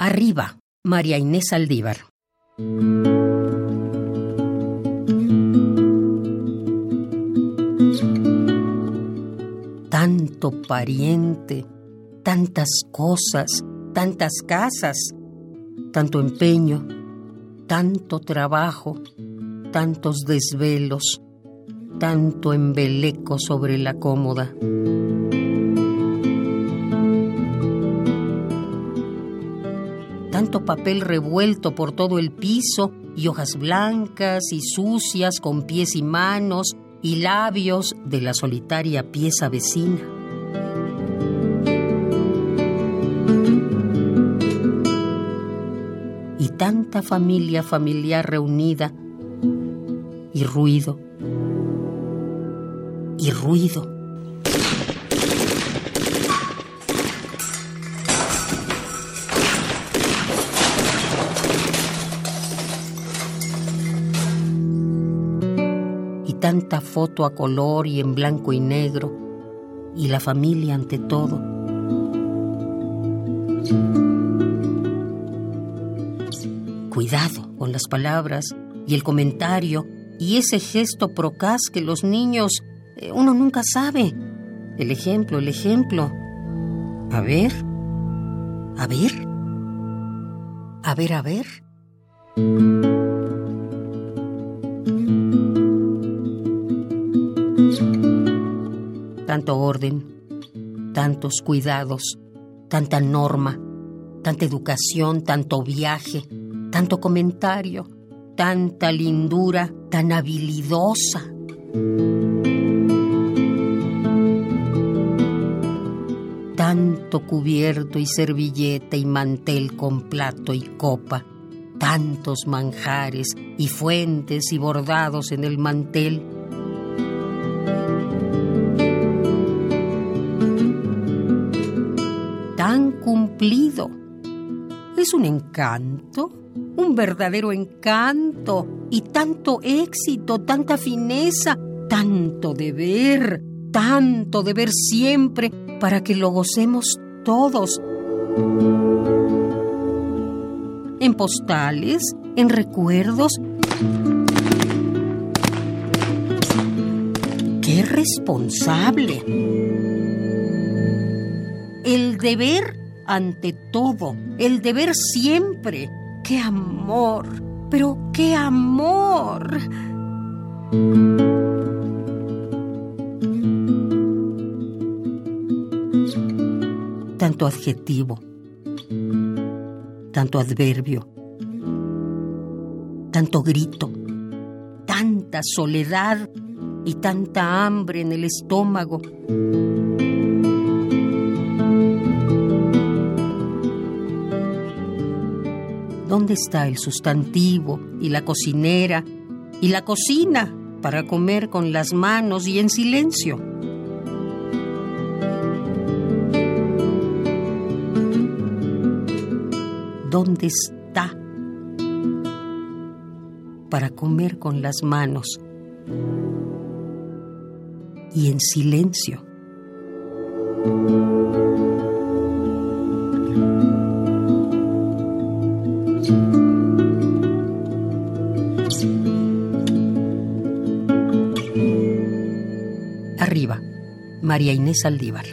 Arriba, María Inés Aldívar. Tanto pariente, tantas cosas, tantas casas, tanto empeño, tanto trabajo, tantos desvelos, tanto embeleco sobre la cómoda. Tanto papel revuelto por todo el piso y hojas blancas y sucias con pies y manos y labios de la solitaria pieza vecina. Y tanta familia familiar reunida y ruido y ruido. Tanta foto a color y en blanco y negro, y la familia ante todo. Cuidado con las palabras y el comentario y ese gesto procaz que los niños eh, uno nunca sabe. El ejemplo, el ejemplo. A ver. A ver. A ver, a ver. Tanto orden, tantos cuidados, tanta norma, tanta educación, tanto viaje, tanto comentario, tanta lindura, tan habilidosa. tanto cubierto y servilleta y mantel con plato y copa, tantos manjares y fuentes y bordados en el mantel. Es un encanto, un verdadero encanto, y tanto éxito, tanta fineza, tanto deber, tanto deber siempre para que lo gocemos todos. En postales, en recuerdos. ¡Qué responsable! El deber ante todo, el deber siempre. ¡Qué amor! Pero qué amor. tanto adjetivo, tanto adverbio, tanto grito, tanta soledad y tanta hambre en el estómago. ¿Dónde está el sustantivo y la cocinera y la cocina para comer con las manos y en silencio? dónde está para comer con las manos y en silencio. Arriba, María Inés Aldívar.